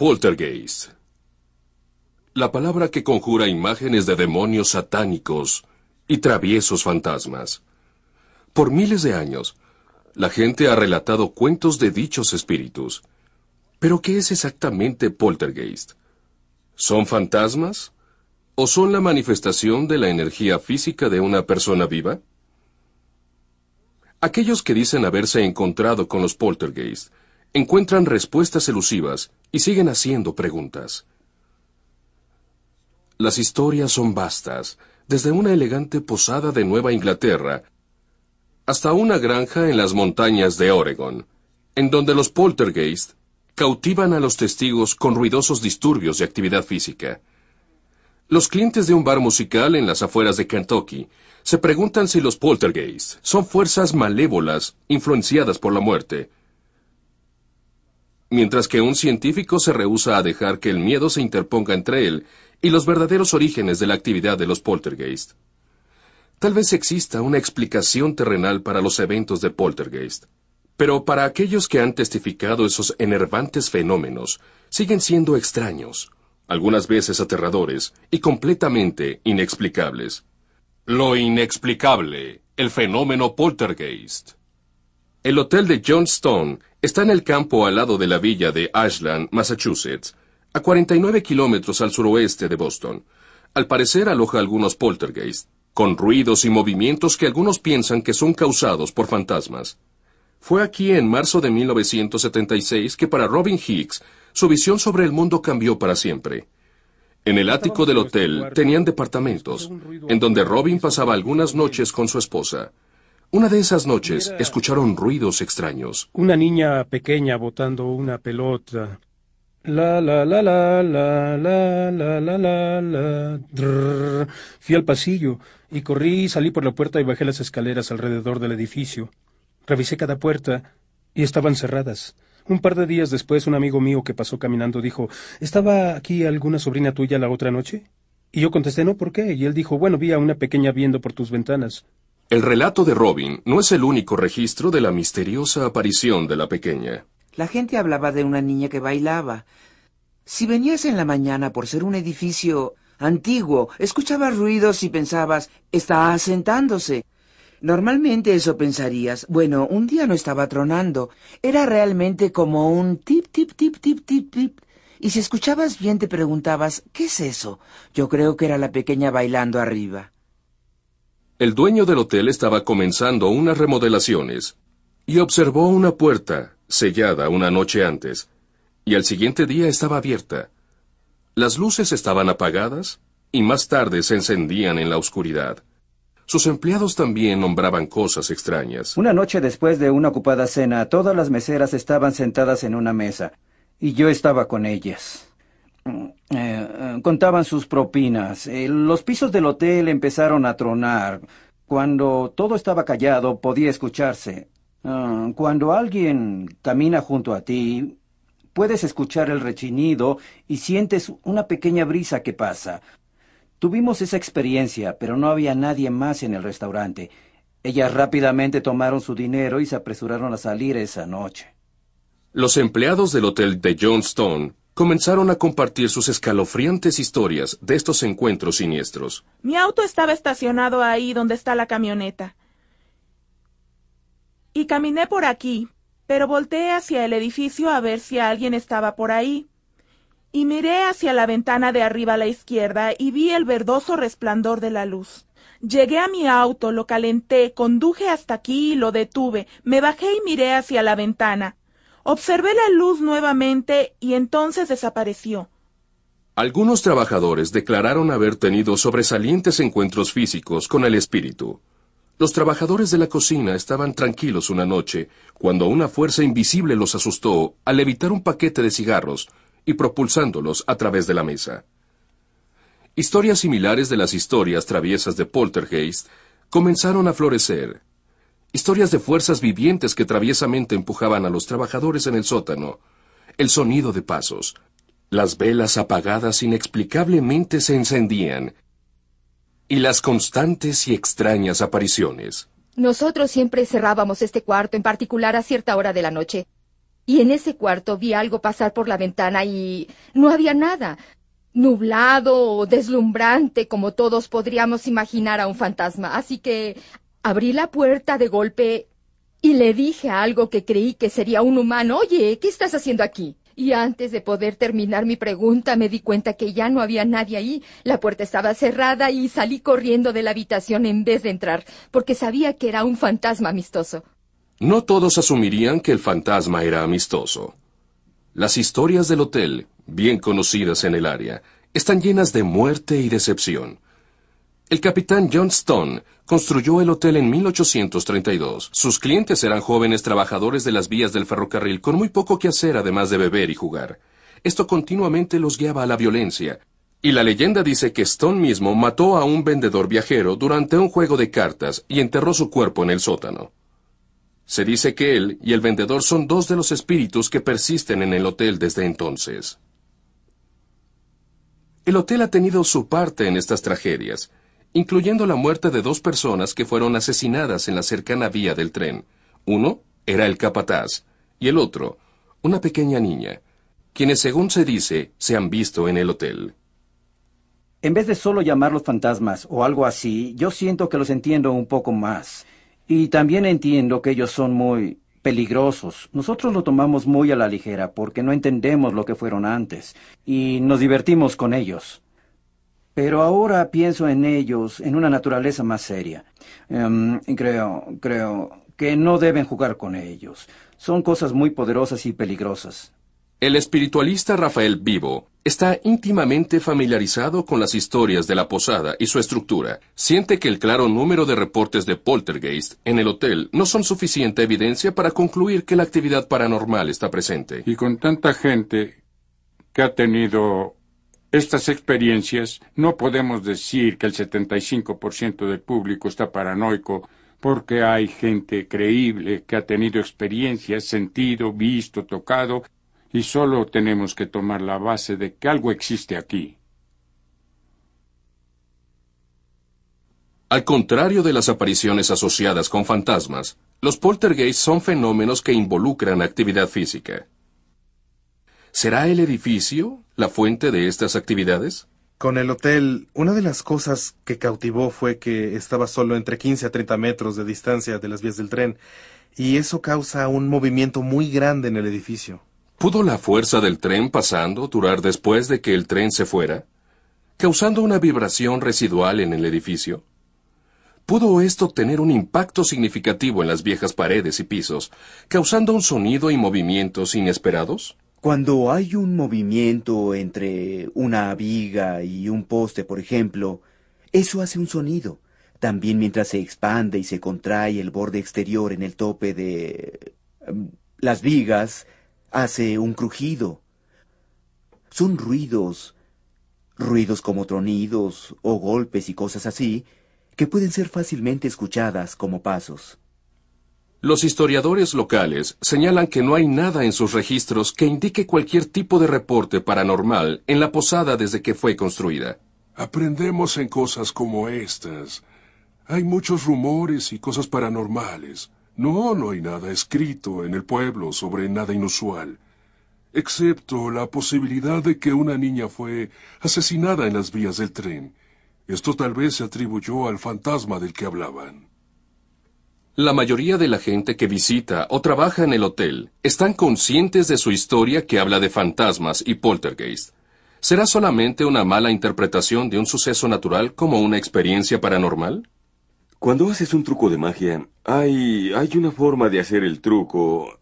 Poltergeist. La palabra que conjura imágenes de demonios satánicos y traviesos fantasmas. Por miles de años, la gente ha relatado cuentos de dichos espíritus. Pero ¿qué es exactamente poltergeist? ¿Son fantasmas? ¿O son la manifestación de la energía física de una persona viva? Aquellos que dicen haberse encontrado con los poltergeist encuentran respuestas elusivas y siguen haciendo preguntas. Las historias son vastas, desde una elegante posada de Nueva Inglaterra hasta una granja en las montañas de Oregon, en donde los poltergeist cautivan a los testigos con ruidosos disturbios de actividad física. Los clientes de un bar musical en las afueras de Kentucky se preguntan si los poltergeist son fuerzas malévolas influenciadas por la muerte, mientras que un científico se rehúsa a dejar que el miedo se interponga entre él y los verdaderos orígenes de la actividad de los poltergeist. Tal vez exista una explicación terrenal para los eventos de poltergeist, pero para aquellos que han testificado esos enervantes fenómenos, siguen siendo extraños, algunas veces aterradores y completamente inexplicables. Lo inexplicable, el fenómeno poltergeist. El hotel de Johnstone está en el campo al lado de la villa de Ashland, Massachusetts, a 49 kilómetros al suroeste de Boston. Al parecer aloja algunos poltergeist, con ruidos y movimientos que algunos piensan que son causados por fantasmas. Fue aquí en marzo de 1976 que para Robin Hicks su visión sobre el mundo cambió para siempre. En el ático del hotel tenían departamentos, en donde Robin pasaba algunas noches con su esposa. Una de esas noches escucharon ruidos extraños. Una niña pequeña botando una pelota. La la la la la la la la la la. Fui al pasillo y corrí, salí por la puerta y bajé las escaleras alrededor del edificio. Revisé cada puerta y estaban cerradas. Un par de días después, un amigo mío que pasó caminando dijo ¿Estaba aquí alguna sobrina tuya la otra noche? Y yo contesté no, ¿por qué? Y él dijo Bueno, vi a una pequeña viendo por tus ventanas. El relato de Robin no es el único registro de la misteriosa aparición de la pequeña. La gente hablaba de una niña que bailaba. Si venías en la mañana por ser un edificio antiguo, escuchabas ruidos y pensabas, está asentándose. Normalmente eso pensarías, bueno, un día no estaba tronando, era realmente como un tip, tip, tip, tip, tip, tip. Y si escuchabas bien te preguntabas, ¿qué es eso? Yo creo que era la pequeña bailando arriba. El dueño del hotel estaba comenzando unas remodelaciones y observó una puerta sellada una noche antes, y al siguiente día estaba abierta. Las luces estaban apagadas y más tarde se encendían en la oscuridad. Sus empleados también nombraban cosas extrañas. Una noche después de una ocupada cena, todas las meseras estaban sentadas en una mesa, y yo estaba con ellas. Mm, eh, eh, contaban sus propinas. Eh, los pisos del hotel empezaron a tronar. Cuando todo estaba callado, podía escucharse. Ah, cuando alguien camina junto a ti, puedes escuchar el rechinido y sientes una pequeña brisa que pasa. Tuvimos esa experiencia, pero no había nadie más en el restaurante. Ellas rápidamente tomaron su dinero y se apresuraron a salir esa noche. Los empleados del hotel de Johnstone comenzaron a compartir sus escalofriantes historias de estos encuentros siniestros. Mi auto estaba estacionado ahí donde está la camioneta. Y caminé por aquí, pero volteé hacia el edificio a ver si alguien estaba por ahí. Y miré hacia la ventana de arriba a la izquierda y vi el verdoso resplandor de la luz. Llegué a mi auto, lo calenté, conduje hasta aquí y lo detuve, me bajé y miré hacia la ventana. Observé la luz nuevamente y entonces desapareció. Algunos trabajadores declararon haber tenido sobresalientes encuentros físicos con el espíritu. Los trabajadores de la cocina estaban tranquilos una noche cuando una fuerza invisible los asustó al evitar un paquete de cigarros y propulsándolos a través de la mesa. Historias similares de las historias traviesas de Poltergeist comenzaron a florecer historias de fuerzas vivientes que traviesamente empujaban a los trabajadores en el sótano, el sonido de pasos, las velas apagadas inexplicablemente se encendían, y las constantes y extrañas apariciones. Nosotros siempre cerrábamos este cuarto, en particular a cierta hora de la noche. Y en ese cuarto vi algo pasar por la ventana y no había nada. Nublado o deslumbrante, como todos podríamos imaginar a un fantasma. Así que abrí la puerta de golpe y le dije algo que creí que sería un humano. Oye, ¿qué estás haciendo aquí? Y antes de poder terminar mi pregunta me di cuenta que ya no había nadie ahí. La puerta estaba cerrada y salí corriendo de la habitación en vez de entrar, porque sabía que era un fantasma amistoso. No todos asumirían que el fantasma era amistoso. Las historias del hotel, bien conocidas en el área, están llenas de muerte y decepción. El capitán John Stone construyó el hotel en 1832. Sus clientes eran jóvenes trabajadores de las vías del ferrocarril con muy poco que hacer además de beber y jugar. Esto continuamente los guiaba a la violencia. Y la leyenda dice que Stone mismo mató a un vendedor viajero durante un juego de cartas y enterró su cuerpo en el sótano. Se dice que él y el vendedor son dos de los espíritus que persisten en el hotel desde entonces. El hotel ha tenido su parte en estas tragedias incluyendo la muerte de dos personas que fueron asesinadas en la cercana vía del tren. Uno era el capataz y el otro, una pequeña niña, quienes según se dice se han visto en el hotel. En vez de solo llamarlos fantasmas o algo así, yo siento que los entiendo un poco más. Y también entiendo que ellos son muy peligrosos. Nosotros lo tomamos muy a la ligera porque no entendemos lo que fueron antes y nos divertimos con ellos. Pero ahora pienso en ellos en una naturaleza más seria. Em, creo, creo que no deben jugar con ellos. Son cosas muy poderosas y peligrosas. El espiritualista Rafael Vivo está íntimamente familiarizado con las historias de la posada y su estructura. Siente que el claro número de reportes de poltergeist en el hotel no son suficiente evidencia para concluir que la actividad paranormal está presente. Y con tanta gente que ha tenido estas experiencias no podemos decir que el 75% del público está paranoico porque hay gente creíble que ha tenido experiencias, sentido, visto, tocado, y solo tenemos que tomar la base de que algo existe aquí. Al contrario de las apariciones asociadas con fantasmas, los poltergeists son fenómenos que involucran actividad física. ¿Será el edificio la fuente de estas actividades? Con el hotel, una de las cosas que cautivó fue que estaba solo entre 15 a 30 metros de distancia de las vías del tren, y eso causa un movimiento muy grande en el edificio. ¿Pudo la fuerza del tren pasando durar después de que el tren se fuera, causando una vibración residual en el edificio? ¿Pudo esto tener un impacto significativo en las viejas paredes y pisos, causando un sonido y movimientos inesperados? Cuando hay un movimiento entre una viga y un poste, por ejemplo, eso hace un sonido. También mientras se expande y se contrae el borde exterior en el tope de em, las vigas, hace un crujido. Son ruidos, ruidos como tronidos o golpes y cosas así, que pueden ser fácilmente escuchadas como pasos. Los historiadores locales señalan que no hay nada en sus registros que indique cualquier tipo de reporte paranormal en la posada desde que fue construida. Aprendemos en cosas como estas. Hay muchos rumores y cosas paranormales. No, no hay nada escrito en el pueblo sobre nada inusual, excepto la posibilidad de que una niña fue asesinada en las vías del tren. Esto tal vez se atribuyó al fantasma del que hablaban. La mayoría de la gente que visita o trabaja en el hotel están conscientes de su historia que habla de fantasmas y poltergeist. ¿Será solamente una mala interpretación de un suceso natural como una experiencia paranormal? Cuando haces un truco de magia, hay, hay una forma de hacer el truco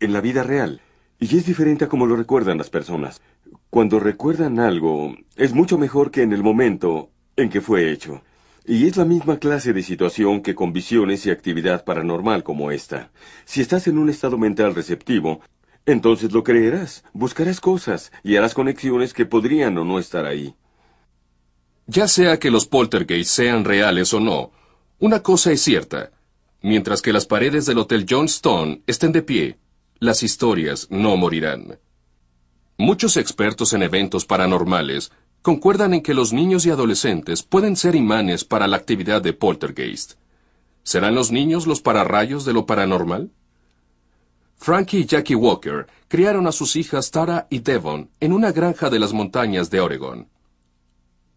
en la vida real. Y es diferente a como lo recuerdan las personas. Cuando recuerdan algo, es mucho mejor que en el momento en que fue hecho. Y es la misma clase de situación que con visiones y actividad paranormal como esta. Si estás en un estado mental receptivo, entonces lo creerás, buscarás cosas y harás conexiones que podrían o no estar ahí. Ya sea que los poltergeists sean reales o no, una cosa es cierta. Mientras que las paredes del Hotel Johnstone estén de pie, las historias no morirán. Muchos expertos en eventos paranormales concuerdan en que los niños y adolescentes pueden ser imanes para la actividad de poltergeist. ¿Serán los niños los pararrayos de lo paranormal? Frankie y Jackie Walker criaron a sus hijas Tara y Devon en una granja de las montañas de Oregon.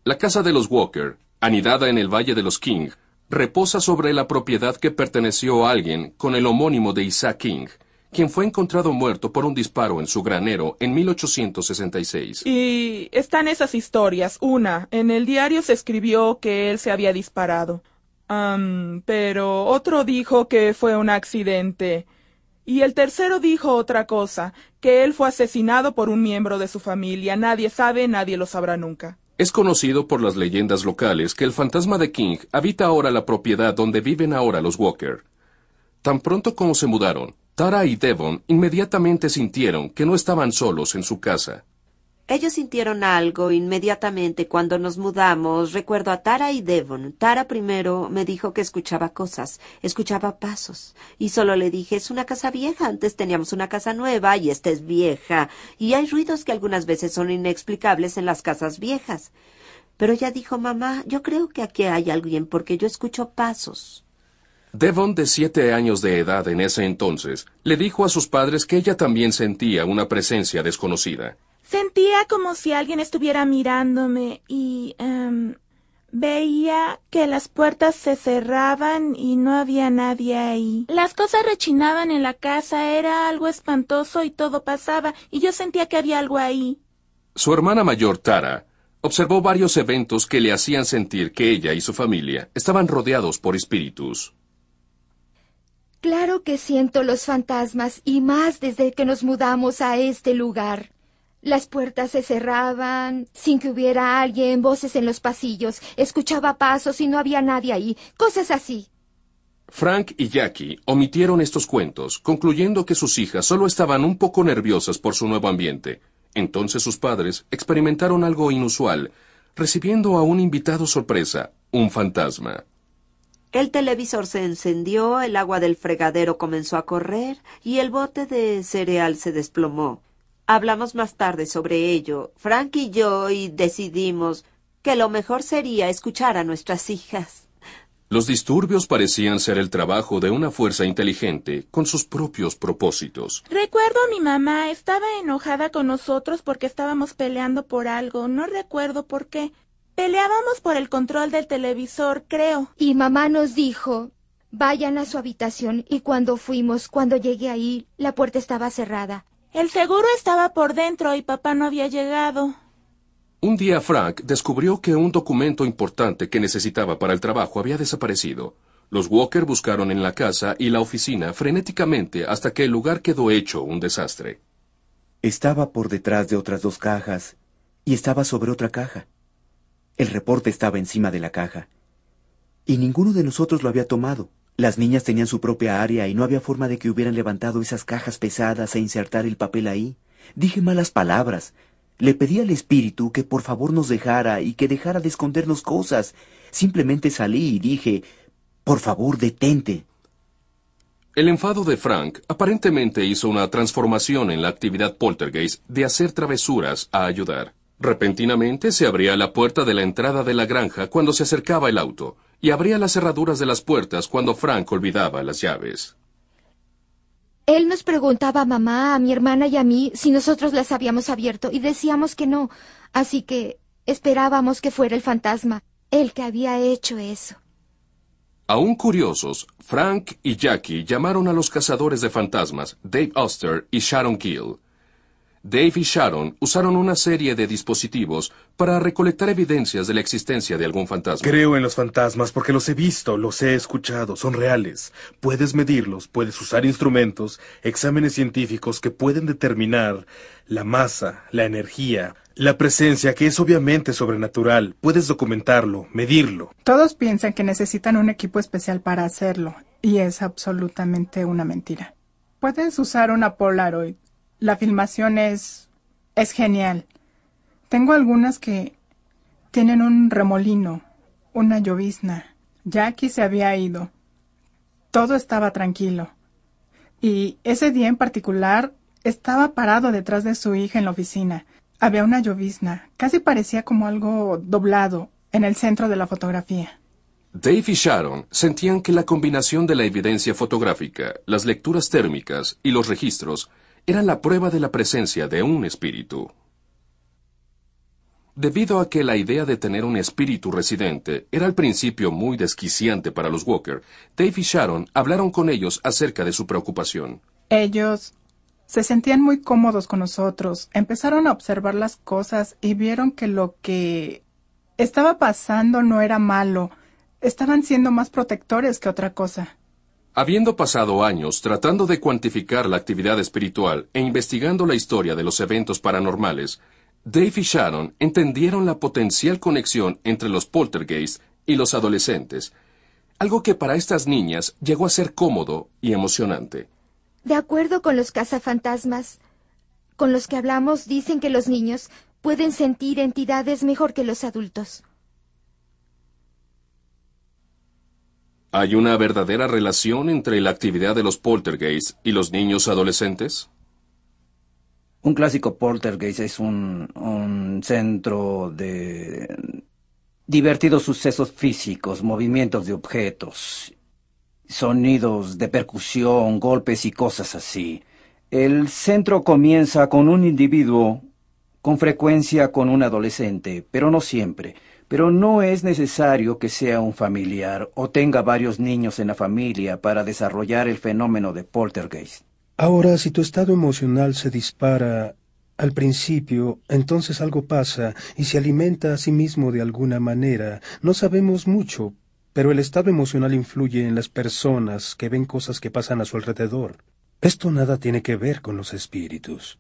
La casa de los Walker, anidada en el Valle de los King, reposa sobre la propiedad que perteneció a alguien con el homónimo de Isaac King, quien fue encontrado muerto por un disparo en su granero en 1866. Y están esas historias. Una, en el diario se escribió que él se había disparado. Am, pero otro dijo que fue un accidente. Y el tercero dijo otra cosa, que él fue asesinado por un miembro de su familia. Nadie sabe, nadie lo sabrá nunca. Es conocido por las leyendas locales que el fantasma de King habita ahora la propiedad donde viven ahora los Walker. Tan pronto como se mudaron, Tara y Devon inmediatamente sintieron que no estaban solos en su casa. Ellos sintieron algo inmediatamente cuando nos mudamos. Recuerdo a Tara y Devon. Tara primero me dijo que escuchaba cosas, escuchaba pasos. Y solo le dije, es una casa vieja. Antes teníamos una casa nueva y esta es vieja. Y hay ruidos que algunas veces son inexplicables en las casas viejas. Pero ella dijo, mamá, yo creo que aquí hay alguien porque yo escucho pasos. Devon, de siete años de edad en ese entonces, le dijo a sus padres que ella también sentía una presencia desconocida. Sentía como si alguien estuviera mirándome y em, veía que las puertas se cerraban y no había nadie ahí. Las cosas rechinaban en la casa, era algo espantoso y todo pasaba, y yo sentía que había algo ahí. Su hermana mayor, Tara, observó varios eventos que le hacían sentir que ella y su familia estaban rodeados por espíritus. Claro que siento los fantasmas y más desde que nos mudamos a este lugar. Las puertas se cerraban sin que hubiera alguien, voces en los pasillos, escuchaba pasos y no había nadie ahí, cosas así. Frank y Jackie omitieron estos cuentos, concluyendo que sus hijas solo estaban un poco nerviosas por su nuevo ambiente. Entonces sus padres experimentaron algo inusual, recibiendo a un invitado sorpresa, un fantasma. El televisor se encendió, el agua del fregadero comenzó a correr y el bote de cereal se desplomó. Hablamos más tarde sobre ello, Frank y yo, y decidimos que lo mejor sería escuchar a nuestras hijas. Los disturbios parecían ser el trabajo de una fuerza inteligente con sus propios propósitos. Recuerdo a mi mamá, estaba enojada con nosotros porque estábamos peleando por algo, no recuerdo por qué. Peleábamos por el control del televisor, creo. Y mamá nos dijo, vayan a su habitación y cuando fuimos, cuando llegué ahí, la puerta estaba cerrada. El seguro estaba por dentro y papá no había llegado. Un día Frank descubrió que un documento importante que necesitaba para el trabajo había desaparecido. Los Walker buscaron en la casa y la oficina frenéticamente hasta que el lugar quedó hecho un desastre. Estaba por detrás de otras dos cajas y estaba sobre otra caja. El reporte estaba encima de la caja. Y ninguno de nosotros lo había tomado. Las niñas tenían su propia área y no había forma de que hubieran levantado esas cajas pesadas e insertar el papel ahí. Dije malas palabras. Le pedí al espíritu que por favor nos dejara y que dejara de escondernos cosas. Simplemente salí y dije, por favor, detente. El enfado de Frank aparentemente hizo una transformación en la actividad poltergeist de hacer travesuras a ayudar. Repentinamente se abría la puerta de la entrada de la granja cuando se acercaba el auto, y abría las cerraduras de las puertas cuando Frank olvidaba las llaves. Él nos preguntaba a mamá, a mi hermana y a mí si nosotros las habíamos abierto y decíamos que no, así que esperábamos que fuera el fantasma, el que había hecho eso. Aún curiosos, Frank y Jackie llamaron a los cazadores de fantasmas, Dave Oster y Sharon Gill. Dave y Sharon usaron una serie de dispositivos para recolectar evidencias de la existencia de algún fantasma. Creo en los fantasmas porque los he visto, los he escuchado, son reales. Puedes medirlos, puedes usar instrumentos, exámenes científicos que pueden determinar la masa, la energía, la presencia, que es obviamente sobrenatural. Puedes documentarlo, medirlo. Todos piensan que necesitan un equipo especial para hacerlo, y es absolutamente una mentira. Puedes usar una Polaroid. La filmación es... es genial. Tengo algunas que tienen un remolino, una llovizna. Jackie se había ido. Todo estaba tranquilo. Y ese día en particular estaba parado detrás de su hija en la oficina. Había una llovizna, casi parecía como algo doblado, en el centro de la fotografía. Dave y Sharon sentían que la combinación de la evidencia fotográfica, las lecturas térmicas y los registros eran la prueba de la presencia de un espíritu. Debido a que la idea de tener un espíritu residente era al principio muy desquiciante para los Walker, Dave y Sharon hablaron con ellos acerca de su preocupación. Ellos se sentían muy cómodos con nosotros, empezaron a observar las cosas y vieron que lo que estaba pasando no era malo, estaban siendo más protectores que otra cosa. Habiendo pasado años tratando de cuantificar la actividad espiritual e investigando la historia de los eventos paranormales, Dave y Sharon entendieron la potencial conexión entre los poltergeists y los adolescentes, algo que para estas niñas llegó a ser cómodo y emocionante. De acuerdo con los cazafantasmas, con los que hablamos, dicen que los niños pueden sentir entidades mejor que los adultos. ¿Hay una verdadera relación entre la actividad de los poltergeists y los niños adolescentes? Un clásico poltergeist es un, un centro de divertidos sucesos físicos, movimientos de objetos, sonidos de percusión, golpes y cosas así. El centro comienza con un individuo, con frecuencia con un adolescente, pero no siempre pero no es necesario que sea un familiar o tenga varios niños en la familia para desarrollar el fenómeno de poltergeist. Ahora, si tu estado emocional se dispara al principio, entonces algo pasa y se alimenta a sí mismo de alguna manera. No sabemos mucho, pero el estado emocional influye en las personas que ven cosas que pasan a su alrededor. Esto nada tiene que ver con los espíritus.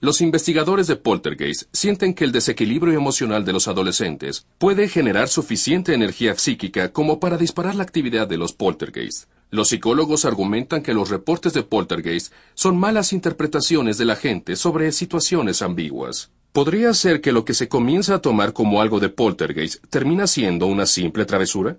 Los investigadores de Poltergeist sienten que el desequilibrio emocional de los adolescentes puede generar suficiente energía psíquica como para disparar la actividad de los Poltergeist. Los psicólogos argumentan que los reportes de Poltergeist son malas interpretaciones de la gente sobre situaciones ambiguas. ¿Podría ser que lo que se comienza a tomar como algo de Poltergeist termina siendo una simple travesura?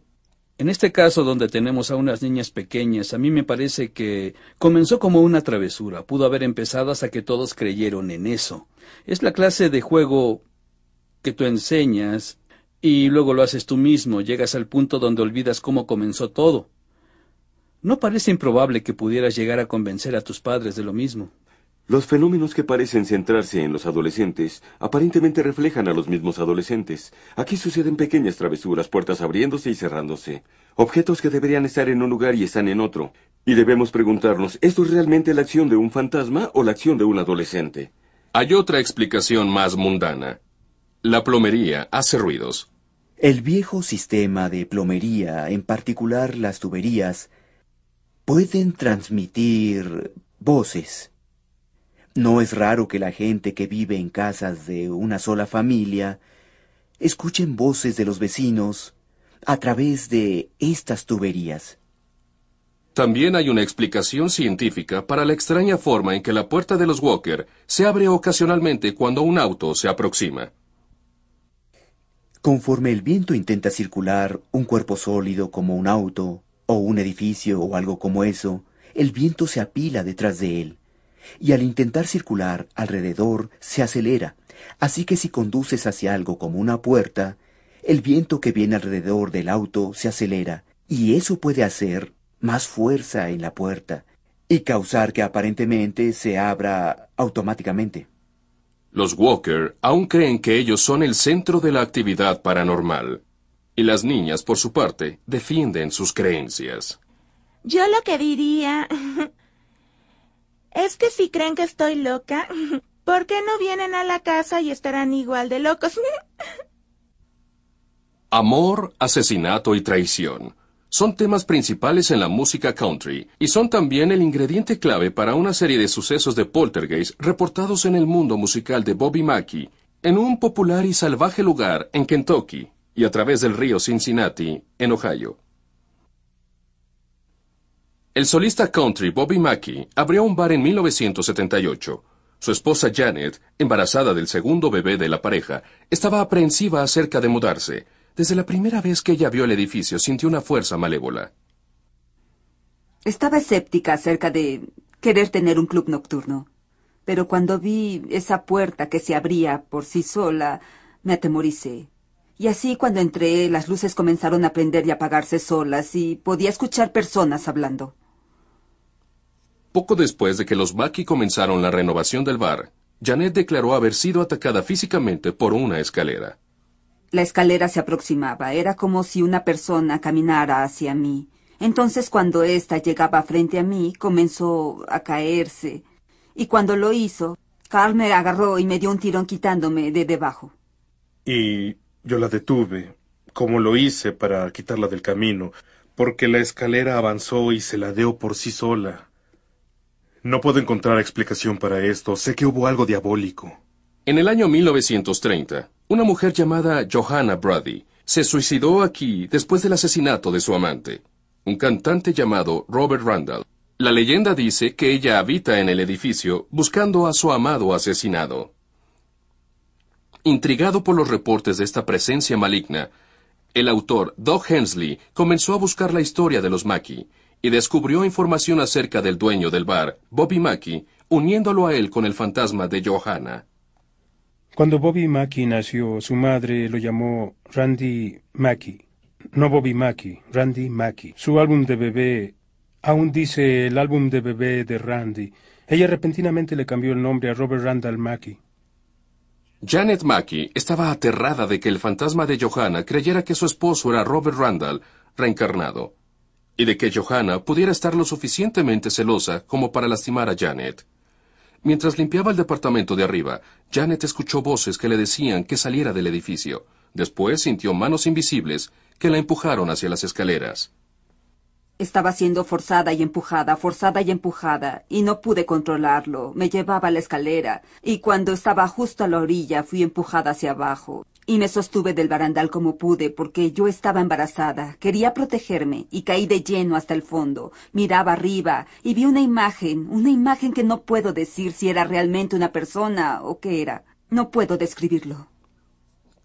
En este caso, donde tenemos a unas niñas pequeñas, a mí me parece que comenzó como una travesura. Pudo haber empezado hasta que todos creyeron en eso. Es la clase de juego que tú enseñas y luego lo haces tú mismo. Llegas al punto donde olvidas cómo comenzó todo. No parece improbable que pudieras llegar a convencer a tus padres de lo mismo. Los fenómenos que parecen centrarse en los adolescentes aparentemente reflejan a los mismos adolescentes. Aquí suceden pequeñas travesuras, puertas abriéndose y cerrándose, objetos que deberían estar en un lugar y están en otro. Y debemos preguntarnos, ¿esto es realmente la acción de un fantasma o la acción de un adolescente? Hay otra explicación más mundana. La plomería hace ruidos. El viejo sistema de plomería, en particular las tuberías, pueden transmitir voces no es raro que la gente que vive en casas de una sola familia escuchen voces de los vecinos a través de estas tuberías. También hay una explicación científica para la extraña forma en que la puerta de los Walker se abre ocasionalmente cuando un auto se aproxima. Conforme el viento intenta circular un cuerpo sólido como un auto, o un edificio o algo como eso, el viento se apila detrás de él y al intentar circular alrededor se acelera, así que si conduces hacia algo como una puerta, el viento que viene alrededor del auto se acelera, y eso puede hacer más fuerza en la puerta y causar que aparentemente se abra automáticamente. Los Walker aún creen que ellos son el centro de la actividad paranormal, y las niñas, por su parte, defienden sus creencias. Yo lo que diría Es que si creen que estoy loca, ¿por qué no vienen a la casa y estarán igual de locos? Amor, asesinato y traición son temas principales en la música country y son también el ingrediente clave para una serie de sucesos de poltergeist reportados en el mundo musical de Bobby Mackey, en un popular y salvaje lugar en Kentucky y a través del río Cincinnati, en Ohio. El solista country Bobby Mackey abrió un bar en 1978. Su esposa Janet, embarazada del segundo bebé de la pareja, estaba aprensiva acerca de mudarse. Desde la primera vez que ella vio el edificio sintió una fuerza malévola. Estaba escéptica acerca de querer tener un club nocturno. Pero cuando vi esa puerta que se abría por sí sola, me atemoricé. Y así cuando entré, las luces comenzaron a prender y apagarse solas y podía escuchar personas hablando. Poco después de que los Mackey comenzaron la renovación del bar, Janet declaró haber sido atacada físicamente por una escalera. La escalera se aproximaba. Era como si una persona caminara hacia mí. Entonces cuando ésta llegaba frente a mí, comenzó a caerse. Y cuando lo hizo, Carl me agarró y me dio un tirón quitándome de debajo. Y yo la detuve, como lo hice para quitarla del camino, porque la escalera avanzó y se ladeó por sí sola. No puedo encontrar explicación para esto. Sé que hubo algo diabólico. En el año 1930, una mujer llamada Johanna Brady se suicidó aquí después del asesinato de su amante, un cantante llamado Robert Randall. La leyenda dice que ella habita en el edificio buscando a su amado asesinado. Intrigado por los reportes de esta presencia maligna, el autor Doug Hensley comenzó a buscar la historia de los Mackey y descubrió información acerca del dueño del bar, Bobby Mackey, uniéndolo a él con el fantasma de Johanna. Cuando Bobby Mackey nació, su madre lo llamó Randy Mackey. No Bobby Mackey, Randy Mackey. Su álbum de bebé aún dice el álbum de bebé de Randy. Ella repentinamente le cambió el nombre a Robert Randall Mackey. Janet Mackey estaba aterrada de que el fantasma de Johanna creyera que su esposo era Robert Randall reencarnado, y de que Johanna pudiera estar lo suficientemente celosa como para lastimar a Janet. Mientras limpiaba el departamento de arriba, Janet escuchó voces que le decían que saliera del edificio. Después sintió manos invisibles que la empujaron hacia las escaleras. Estaba siendo forzada y empujada, forzada y empujada, y no pude controlarlo. Me llevaba a la escalera, y cuando estaba justo a la orilla fui empujada hacia abajo. Y me sostuve del barandal como pude, porque yo estaba embarazada. Quería protegerme, y caí de lleno hasta el fondo. Miraba arriba, y vi una imagen, una imagen que no puedo decir si era realmente una persona o qué era. No puedo describirlo.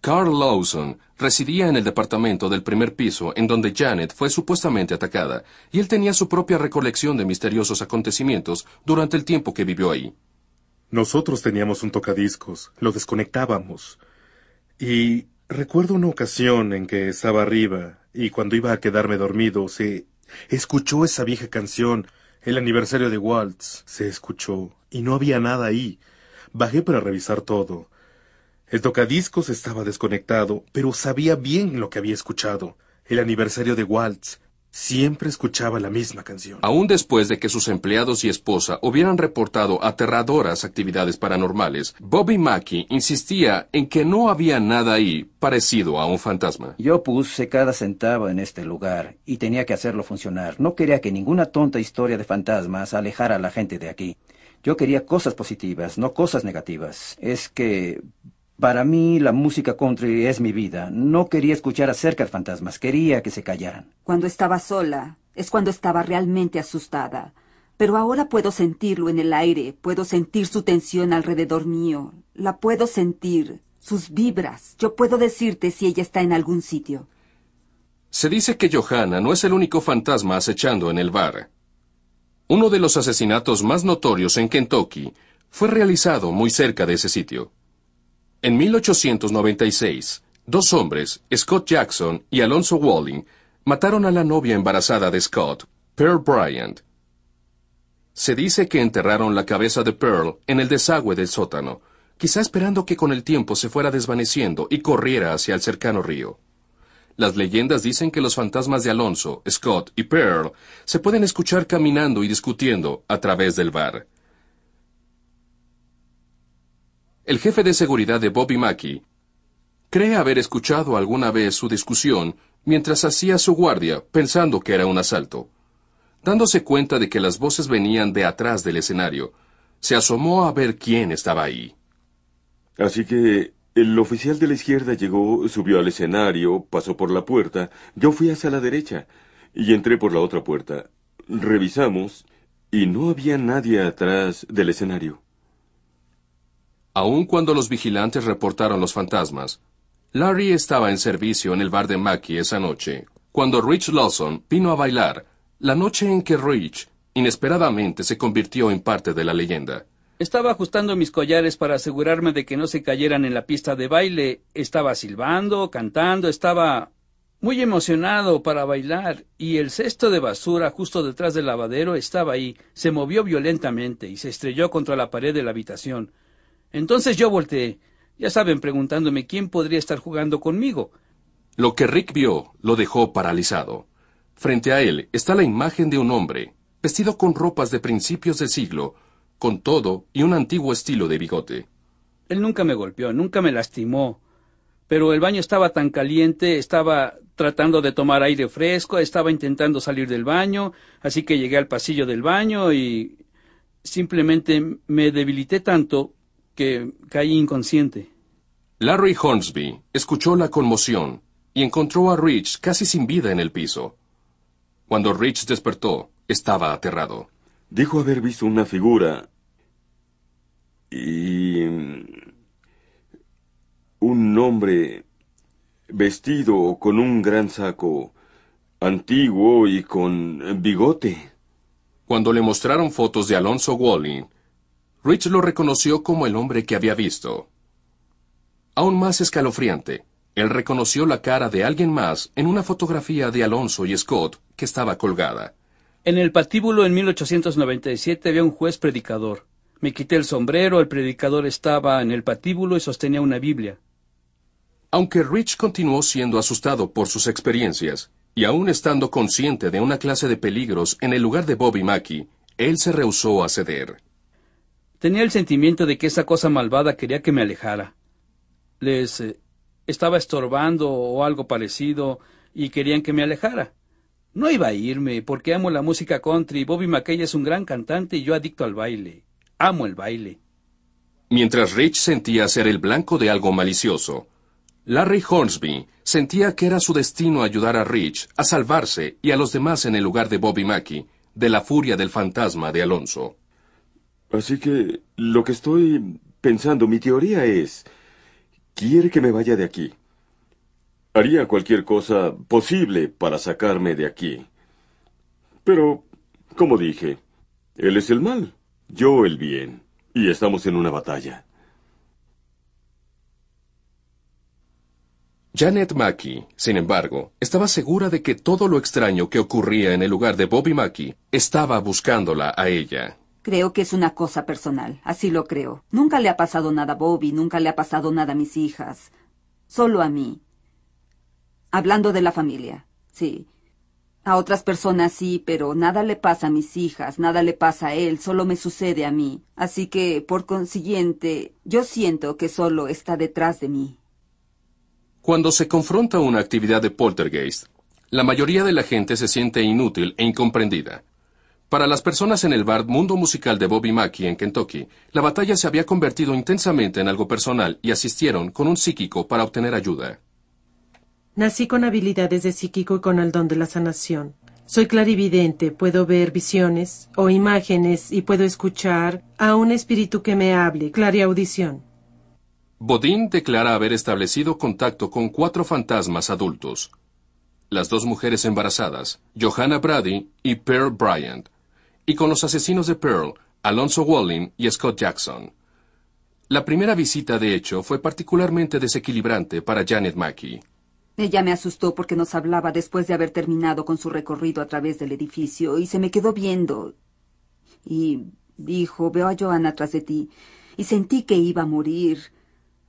Carl Lawson residía en el departamento del primer piso en donde Janet fue supuestamente atacada, y él tenía su propia recolección de misteriosos acontecimientos durante el tiempo que vivió ahí. Nosotros teníamos un tocadiscos, lo desconectábamos. Y recuerdo una ocasión en que estaba arriba, y cuando iba a quedarme dormido, se escuchó esa vieja canción, el aniversario de Waltz. Se escuchó, y no había nada ahí. Bajé para revisar todo. El tocadiscos estaba desconectado, pero sabía bien lo que había escuchado. El aniversario de Waltz. Siempre escuchaba la misma canción. Aún después de que sus empleados y esposa hubieran reportado aterradoras actividades paranormales, Bobby Mackey insistía en que no había nada ahí parecido a un fantasma. Yo puse cada centavo en este lugar y tenía que hacerlo funcionar. No quería que ninguna tonta historia de fantasmas alejara a la gente de aquí. Yo quería cosas positivas, no cosas negativas. Es que para mí la música country es mi vida. No quería escuchar acerca de fantasmas, quería que se callaran. Cuando estaba sola, es cuando estaba realmente asustada. Pero ahora puedo sentirlo en el aire, puedo sentir su tensión alrededor mío, la puedo sentir, sus vibras. Yo puedo decirte si ella está en algún sitio. Se dice que Johanna no es el único fantasma acechando en el bar. Uno de los asesinatos más notorios en Kentucky fue realizado muy cerca de ese sitio. En 1896, dos hombres, Scott Jackson y Alonso Walling, mataron a la novia embarazada de Scott, Pearl Bryant. Se dice que enterraron la cabeza de Pearl en el desagüe del sótano, quizá esperando que con el tiempo se fuera desvaneciendo y corriera hacia el cercano río. Las leyendas dicen que los fantasmas de Alonso, Scott y Pearl se pueden escuchar caminando y discutiendo a través del bar. El jefe de seguridad de Bobby Mackey cree haber escuchado alguna vez su discusión mientras hacía su guardia pensando que era un asalto. Dándose cuenta de que las voces venían de atrás del escenario, se asomó a ver quién estaba ahí. Así que el oficial de la izquierda llegó, subió al escenario, pasó por la puerta, yo fui hacia la derecha y entré por la otra puerta. Revisamos y no había nadie atrás del escenario. Aun cuando los vigilantes reportaron los fantasmas, Larry estaba en servicio en el bar de Mackie esa noche, cuando Rich Lawson vino a bailar, la noche en que Rich inesperadamente se convirtió en parte de la leyenda. Estaba ajustando mis collares para asegurarme de que no se cayeran en la pista de baile. Estaba silbando, cantando, estaba muy emocionado para bailar, y el cesto de basura justo detrás del lavadero estaba ahí, se movió violentamente y se estrelló contra la pared de la habitación. Entonces yo volteé, ya saben, preguntándome quién podría estar jugando conmigo. Lo que Rick vio lo dejó paralizado. Frente a él está la imagen de un hombre, vestido con ropas de principios de siglo, con todo y un antiguo estilo de bigote. Él nunca me golpeó, nunca me lastimó, pero el baño estaba tan caliente, estaba tratando de tomar aire fresco, estaba intentando salir del baño, así que llegué al pasillo del baño y simplemente me debilité tanto que caí inconsciente. Larry Hornsby escuchó la conmoción y encontró a Rich casi sin vida en el piso. Cuando Rich despertó, estaba aterrado. Dijo haber visto una figura y un hombre vestido con un gran saco antiguo y con bigote. Cuando le mostraron fotos de Alonso Walling, Rich lo reconoció como el hombre que había visto. Aún más escalofriante, él reconoció la cara de alguien más en una fotografía de Alonso y Scott que estaba colgada. En el patíbulo en 1897 había un juez predicador. Me quité el sombrero, el predicador estaba en el patíbulo y sostenía una Biblia. Aunque Rich continuó siendo asustado por sus experiencias, y aún estando consciente de una clase de peligros en el lugar de Bobby Mackey, él se rehusó a ceder. Tenía el sentimiento de que esa cosa malvada quería que me alejara. Les eh, estaba estorbando o algo parecido y querían que me alejara. No iba a irme porque amo la música country. Bobby McKay es un gran cantante y yo adicto al baile. Amo el baile. Mientras Rich sentía ser el blanco de algo malicioso, Larry Hornsby sentía que era su destino ayudar a Rich a salvarse y a los demás en el lugar de Bobby Mackey de la furia del fantasma de Alonso. Así que lo que estoy pensando, mi teoría es, quiere que me vaya de aquí. Haría cualquier cosa posible para sacarme de aquí. Pero, como dije, él es el mal, yo el bien, y estamos en una batalla. Janet Mackey, sin embargo, estaba segura de que todo lo extraño que ocurría en el lugar de Bobby Mackey estaba buscándola a ella. Creo que es una cosa personal, así lo creo. Nunca le ha pasado nada a Bobby, nunca le ha pasado nada a mis hijas. Solo a mí. Hablando de la familia, sí. A otras personas sí, pero nada le pasa a mis hijas, nada le pasa a él, solo me sucede a mí. Así que, por consiguiente, yo siento que solo está detrás de mí. Cuando se confronta una actividad de poltergeist, la mayoría de la gente se siente inútil e incomprendida. Para las personas en el bar Mundo Musical de Bobby Mackey en Kentucky, la batalla se había convertido intensamente en algo personal y asistieron con un psíquico para obtener ayuda. Nací con habilidades de psíquico y con el don de la sanación. Soy clarividente, puedo ver visiones o imágenes y puedo escuchar a un espíritu que me hable, clariaudición. Bodin declara haber establecido contacto con cuatro fantasmas adultos. Las dos mujeres embarazadas, Johanna Brady y Pearl Bryant, y con los asesinos de Pearl, Alonso Walling y Scott Jackson. La primera visita, de hecho, fue particularmente desequilibrante para Janet Mackey. Ella me asustó porque nos hablaba después de haber terminado con su recorrido a través del edificio y se me quedó viendo. Y dijo, veo a Johanna atrás de ti. Y sentí que iba a morir.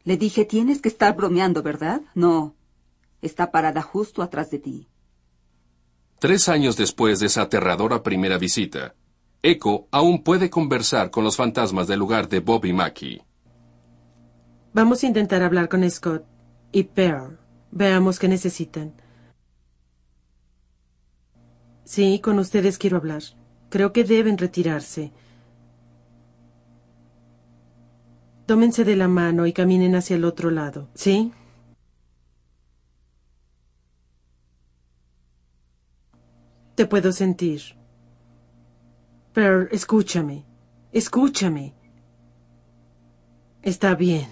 Le dije, tienes que estar bromeando, ¿verdad? No. Está parada justo atrás de ti. Tres años después de esa aterradora primera visita, Echo aún puede conversar con los fantasmas del lugar de Bobby Mackey. Vamos a intentar hablar con Scott y Pearl. Veamos qué necesitan. Sí, con ustedes quiero hablar. Creo que deben retirarse. Tómense de la mano y caminen hacia el otro lado, ¿sí? Te puedo sentir. Pero escúchame, escúchame. Está bien.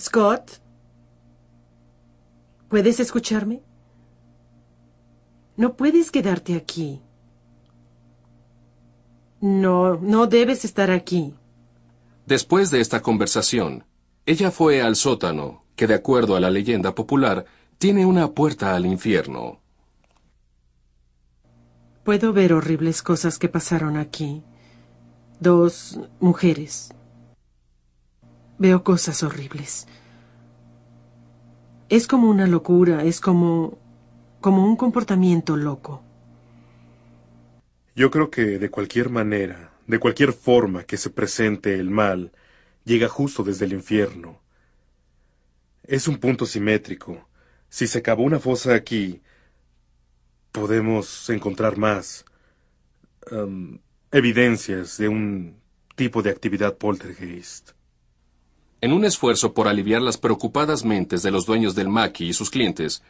Scott, ¿puedes escucharme? No puedes quedarte aquí. No, no debes estar aquí. Después de esta conversación, ella fue al sótano, que de acuerdo a la leyenda popular, tiene una puerta al infierno. Puedo ver horribles cosas que pasaron aquí. Dos mujeres. Veo cosas horribles. Es como una locura, es como como un comportamiento loco. Yo creo que de cualquier manera, de cualquier forma que se presente el mal, llega justo desde el infierno. Es un punto simétrico. Si se cavó una fosa aquí, podemos encontrar más um, evidencias de un tipo de actividad poltergeist. En un esfuerzo por aliviar las preocupadas mentes de los dueños del maqui y sus clientes,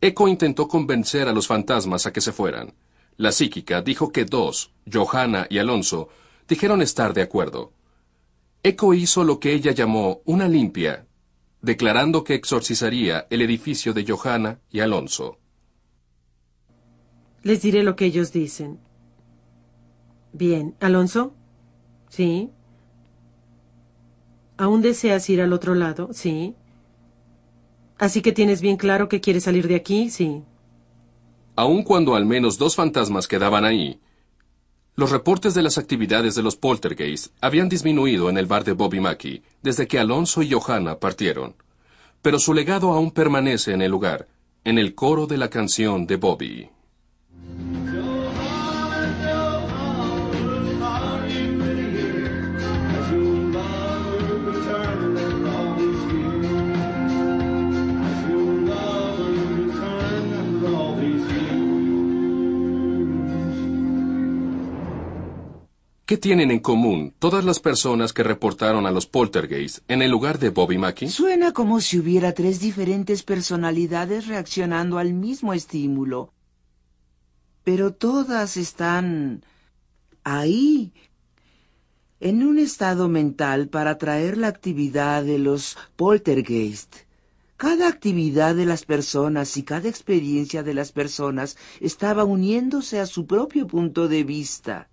Echo intentó convencer a los fantasmas a que se fueran. La psíquica dijo que dos, Johanna y Alonso, dijeron estar de acuerdo. Echo hizo lo que ella llamó una limpia, declarando que exorcizaría el edificio de Johanna y Alonso. Les diré lo que ellos dicen. Bien, Alonso. Sí. ¿Aún deseas ir al otro lado? Sí. Así que tienes bien claro que quieres salir de aquí, sí. Aun cuando al menos dos fantasmas quedaban ahí, los reportes de las actividades de los poltergeist habían disminuido en el bar de Bobby Mackey desde que Alonso y Johanna partieron. Pero su legado aún permanece en el lugar, en el coro de la canción de Bobby. ¿Qué tienen en común todas las personas que reportaron a los poltergeist en el lugar de Bobby Mackey? Suena como si hubiera tres diferentes personalidades reaccionando al mismo estímulo. Pero todas están ahí, en un estado mental para atraer la actividad de los poltergeist. Cada actividad de las personas y cada experiencia de las personas estaba uniéndose a su propio punto de vista.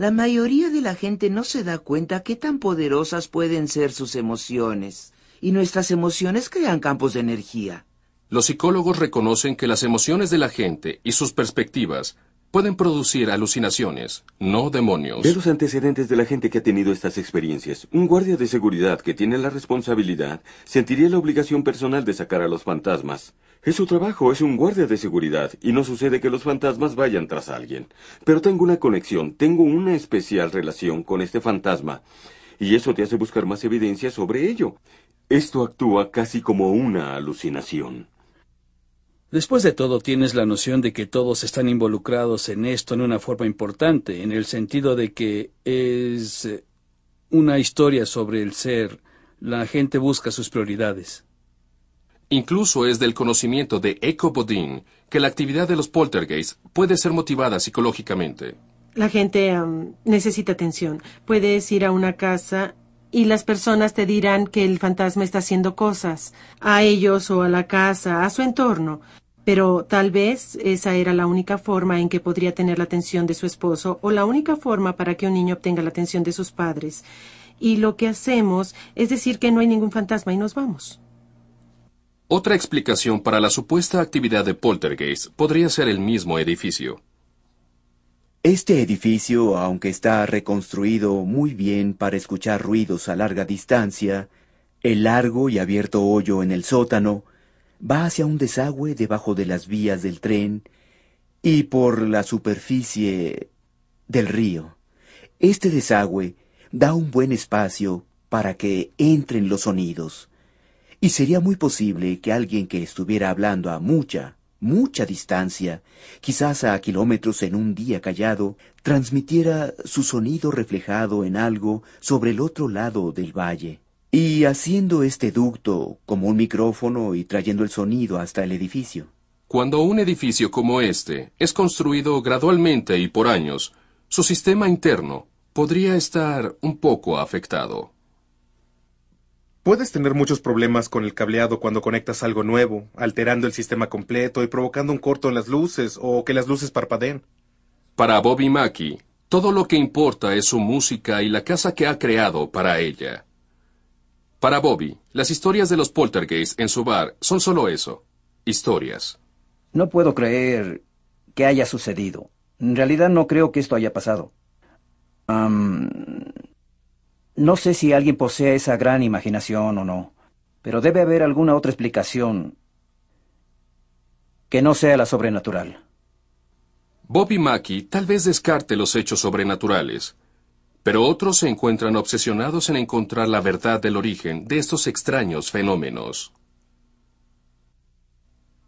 La mayoría de la gente no se da cuenta qué tan poderosas pueden ser sus emociones, y nuestras emociones crean campos de energía. Los psicólogos reconocen que las emociones de la gente y sus perspectivas pueden producir alucinaciones, no demonios. Ve los antecedentes de la gente que ha tenido estas experiencias. Un guardia de seguridad que tiene la responsabilidad sentiría la obligación personal de sacar a los fantasmas. Es su trabajo, es un guardia de seguridad, y no sucede que los fantasmas vayan tras alguien. Pero tengo una conexión, tengo una especial relación con este fantasma, y eso te hace buscar más evidencia sobre ello. Esto actúa casi como una alucinación. Después de todo, tienes la noción de que todos están involucrados en esto en una forma importante, en el sentido de que es eh, una historia sobre el ser. La gente busca sus prioridades. Incluso es del conocimiento de Eco Bodin que la actividad de los poltergeist puede ser motivada psicológicamente. La gente necesita atención. Puedes ir a una casa y las personas te dirán que el fantasma está haciendo cosas, a ellos o a la casa, a su entorno. Pero tal vez esa era la única forma en que podría tener la atención de su esposo o la única forma para que un niño obtenga la atención de sus padres. Y lo que hacemos es decir que no hay ningún fantasma y nos vamos. Otra explicación para la supuesta actividad de poltergeist podría ser el mismo edificio. Este edificio, aunque está reconstruido muy bien para escuchar ruidos a larga distancia, el largo y abierto hoyo en el sótano va hacia un desagüe debajo de las vías del tren y por la superficie del río. Este desagüe da un buen espacio para que entren los sonidos y sería muy posible que alguien que estuviera hablando a mucha, mucha distancia, quizás a kilómetros en un día callado, transmitiera su sonido reflejado en algo sobre el otro lado del valle. Y haciendo este ducto como un micrófono y trayendo el sonido hasta el edificio. Cuando un edificio como este es construido gradualmente y por años, su sistema interno podría estar un poco afectado. Puedes tener muchos problemas con el cableado cuando conectas algo nuevo, alterando el sistema completo y provocando un corto en las luces o que las luces parpadeen. Para Bobby Mackey, Todo lo que importa es su música y la casa que ha creado para ella. Para Bobby, las historias de los poltergeist en su bar son solo eso, historias. No puedo creer que haya sucedido. En realidad no creo que esto haya pasado. no sé si alguien posee esa gran imaginación o no, pero debe haber alguna otra explicación que no sea la sobrenatural. Bobby Mackey tal vez descarte los hechos sobrenaturales, pero otros se encuentran obsesionados en encontrar la verdad del origen de estos extraños fenómenos.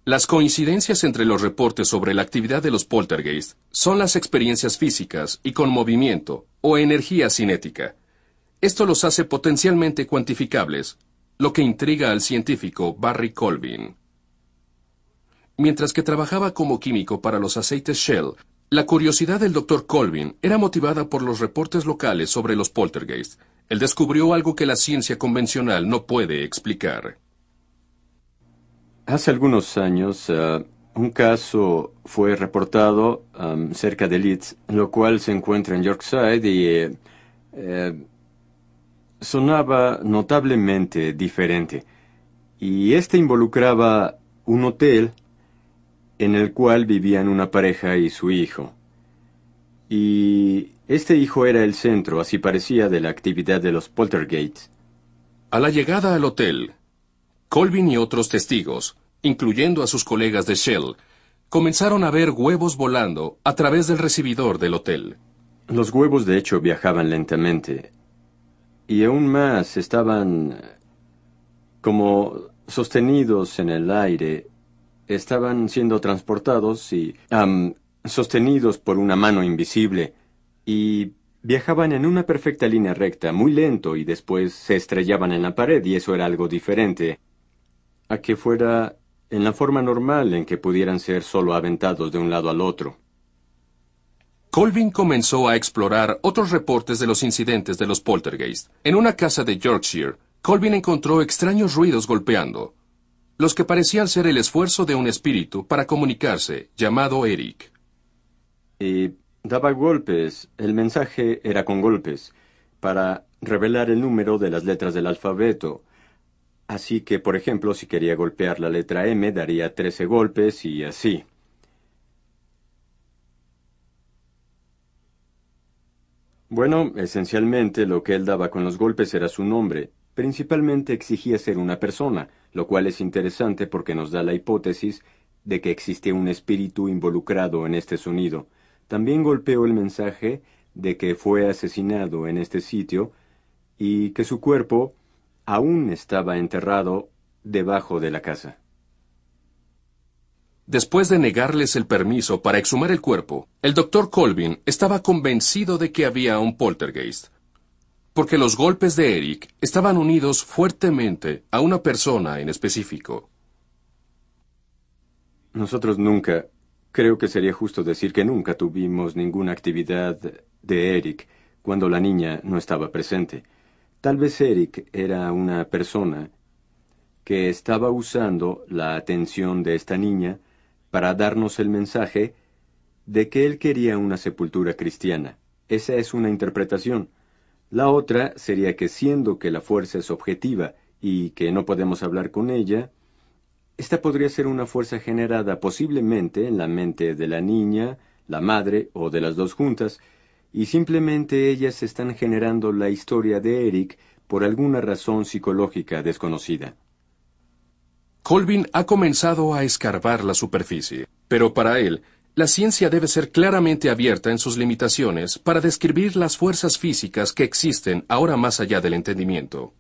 Las coincidencias entre los reportes sobre la actividad de los poltergeist son las experiencias físicas y con movimiento o energía cinética. Esto los hace potencialmente cuantificables, lo que intriga al científico Barry Colvin. Mientras que trabajaba como químico para los aceites Shell, la curiosidad del Dr. Colvin era motivada por los reportes locales sobre los poltergeist. Él descubrió algo que la ciencia convencional no puede explicar. Hace algunos años, eh, un caso fue reportado cerca de Leeds, lo cual se encuentra en Yorkshire y eh, eh, sonaba notablemente diferente. Y este involucraba un hotel en el cual vivían una pareja y su hijo. Y este hijo era el centro, así parecía, de la actividad de los poltergeists. A la llegada al hotel, Colvin y otros testigos, incluyendo a sus colegas de Shell, comenzaron a ver huevos volando a través del recibidor del hotel. Los huevos de hecho viajaban lentamente. Y aún más estaban como sostenidos en el aire estaban siendo transportados y sostenidos por una mano invisible y viajaban en una perfecta línea recta, muy lento, y después se estrellaban en la pared, y eso era algo diferente a que fuera en la forma normal en que pudieran ser solo aventados de un lado al otro. Colvin comenzó a explorar otros reportes de los incidentes de los poltergeist. En una casa de Yorkshire, Colvin encontró extraños ruidos golpeando los que parecían ser el esfuerzo de un espíritu para comunicarse, llamado Eric. Y daba golpes, el mensaje era con golpes, para revelar el número de las letras del alfabeto. Así que, por ejemplo, si quería golpear la letra M, daría trece golpes y así. Bueno, esencialmente lo que él daba con los golpes era su nombre. Principalmente exigía ser una persona, lo cual es interesante porque nos da la hipótesis de que existe un espíritu involucrado en este sonido. También golpeó el mensaje de que fue asesinado en este sitio y que su cuerpo aún estaba enterrado debajo de la casa. Después de negarles el permiso para exhumar el cuerpo, el doctor Colvin estaba convencido de que había un poltergeist porque los golpes de Eric estaban unidos fuertemente a una persona en específico. Nosotros nunca, creo que sería justo decir que nunca tuvimos ninguna actividad de Eric cuando la niña no estaba presente. Tal vez Eric era una persona que estaba usando la atención de esta niña para darnos el mensaje de que él quería una sepultura cristiana. Esa es una interpretación. La otra sería que siendo que la fuerza es objetiva y que no podemos hablar con ella, esta podría ser una fuerza generada posiblemente en la mente de la niña, la madre o de las dos juntas, y simplemente ellas están generando la historia de Eric por alguna razón psicológica desconocida. Colvin ha comenzado a escarbar la superficie, pero para él la ciencia debe ser claramente abierta en sus limitaciones para describir las fuerzas físicas que existen ahora más allá del entendimiento.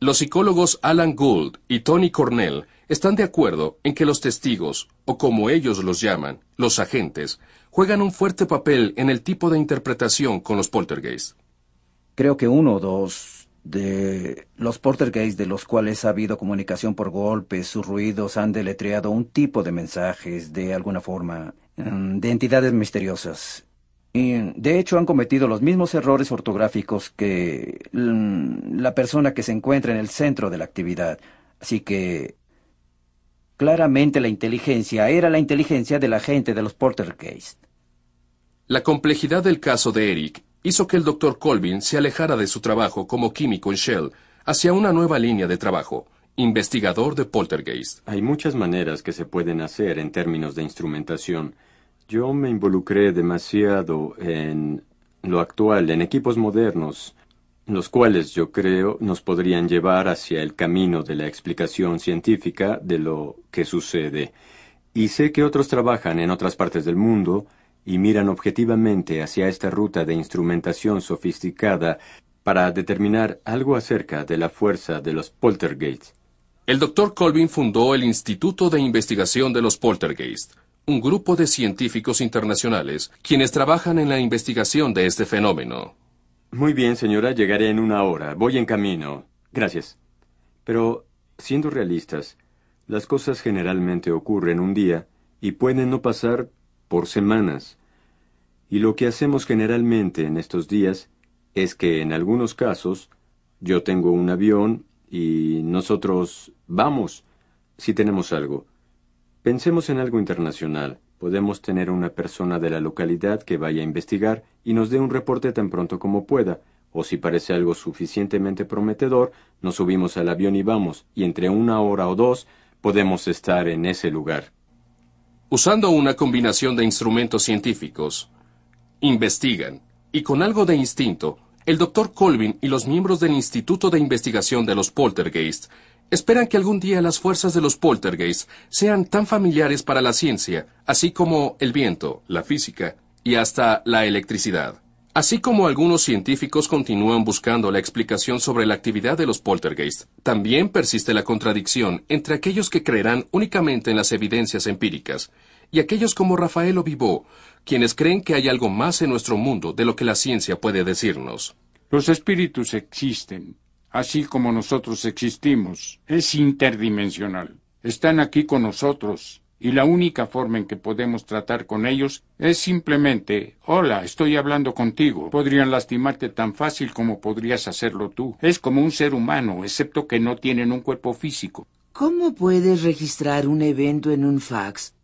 Los psicólogos Alan Gould y Tony Cornell están de acuerdo en que los testigos, o como ellos los llaman, los agentes, juegan un fuerte papel en el tipo de interpretación con los poltergeist. Creo que uno o dos de los poltergeist de los cuales ha habido comunicación por golpes, sus ruidos han deletreado un tipo de mensajes de alguna forma, mm, de entidades misteriosas. Y de hecho han cometido los mismos errores ortográficos que mm, la persona que se encuentra en el centro de la actividad. Así que claramente la inteligencia era la inteligencia de la gente de los poltergeist. La complejidad del caso de Eric hizo que el Dr. Colvin se alejara de su trabajo como químico en Shell hacia una nueva línea de trabajo, investigador de poltergeist. Hay muchas maneras que se pueden hacer en términos de instrumentación. Yo me involucré demasiado en lo actual, en equipos modernos, los cuales yo creo nos podrían llevar hacia el camino de la explicación científica de lo que sucede. Y sé que otros trabajan en otras partes del mundo y miran objetivamente hacia esta ruta de instrumentación sofisticada para determinar algo acerca de la fuerza de los poltergeists. El Dr. Colvin fundó el Instituto de Investigación de los Poltergeist, un grupo de científicos internacionales quienes trabajan en la investigación de este fenómeno. Muy bien, señora, llegaré en una hora. Voy en camino. Gracias. Pero, siendo realistas, las cosas generalmente ocurren un día y pueden no pasar por semanas. Y lo que hacemos generalmente en estos días es que en algunos casos yo tengo un avión y nosotros vamos si tenemos algo. Pensemos en algo internacional. Podemos tener una persona de la localidad que vaya a investigar y nos dé un reporte tan pronto como pueda, o si parece algo suficientemente prometedor, nos subimos al avión y vamos, y entre una hora o dos podemos estar en ese lugar. Usando una combinación de instrumentos científicos, investigan, y con algo de instinto, el Dr. Colvin y los miembros del Instituto de Investigación de los Poltergeist esperan que algún día las fuerzas de los poltergeist sean tan familiares para la ciencia, así como el viento, la física y hasta la electricidad. Así como algunos científicos continúan buscando la explicación sobre la actividad de los poltergeist, también persiste la contradicción entre aquellos que creerán únicamente en las evidencias empíricas y aquellos como Rafael Ovivó, quienes creen que hay algo más en nuestro mundo de lo que la ciencia puede decirnos. Los espíritus existen, así como nosotros existimos. Es interdimensional. Están aquí con nosotros. Y la única forma en que podemos tratar con ellos es simplemente, hola, estoy hablando contigo. Podrían lastimarte tan fácil como podrías hacerlo tú. Es como un ser humano, excepto que no tienen un cuerpo físico. ¿Cómo puedes registrar un evento en un fax?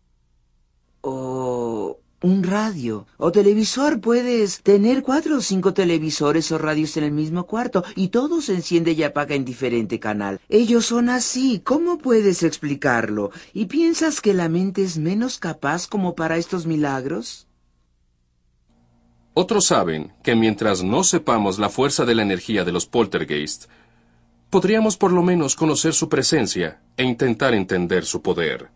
O un radio o televisor. Puedes tener cuatro o cinco televisores o radios en el mismo cuarto y todo se enciende y apaga en diferente canal. Ellos son así. ¿Cómo puedes explicarlo? ¿Y piensas que la mente es menos capaz como para estos milagros? Otros saben que mientras no sepamos la fuerza de la energía de los poltergeist, podríamos por lo menos conocer su presencia e intentar entender su poder.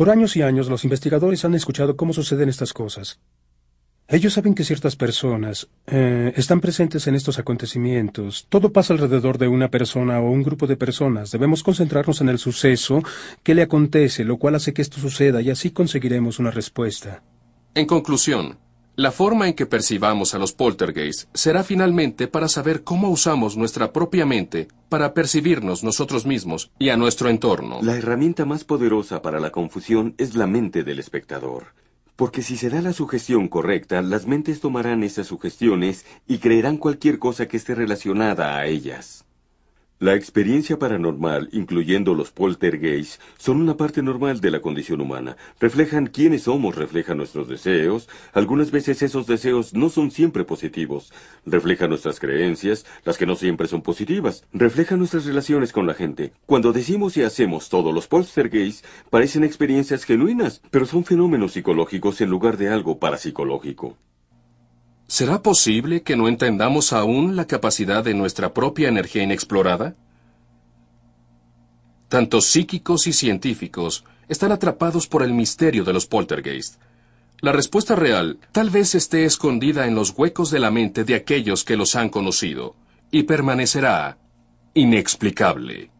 Por años y años los investigadores han escuchado cómo suceden estas cosas. Ellos saben que ciertas personas eh, están presentes en estos acontecimientos. Todo pasa alrededor de una persona o un grupo de personas. Debemos concentrarnos en el suceso que le acontece, lo cual hace que esto suceda y así conseguiremos una respuesta. En conclusión, la forma en que percibamos a los poltergeists será finalmente para saber cómo usamos nuestra propia mente para percibirnos nosotros mismos y a nuestro entorno. La herramienta más poderosa para la confusión es la mente del espectador. Porque si se da la sugestión correcta, las mentes tomarán esas sugestiones y creerán cualquier cosa que esté relacionada a ellas. La experiencia paranormal, incluyendo los poltergeists, son una parte normal de la condición humana. Reflejan quiénes somos, reflejan nuestros deseos. Algunas veces esos deseos no son siempre positivos. Reflejan nuestras creencias, las que no siempre son positivas. Reflejan nuestras relaciones con la gente. Cuando decimos y hacemos todo, los poltergeists parecen experiencias genuinas, pero son fenómenos psicológicos en lugar de algo parapsicológico. ¿Será posible que no entendamos aún la capacidad de nuestra propia energía inexplorada? Tanto psíquicos y científicos están atrapados por el misterio de los poltergeist. La respuesta real tal vez esté escondida en los huecos de la mente de aquellos que los han conocido, y permanecerá inexplicable.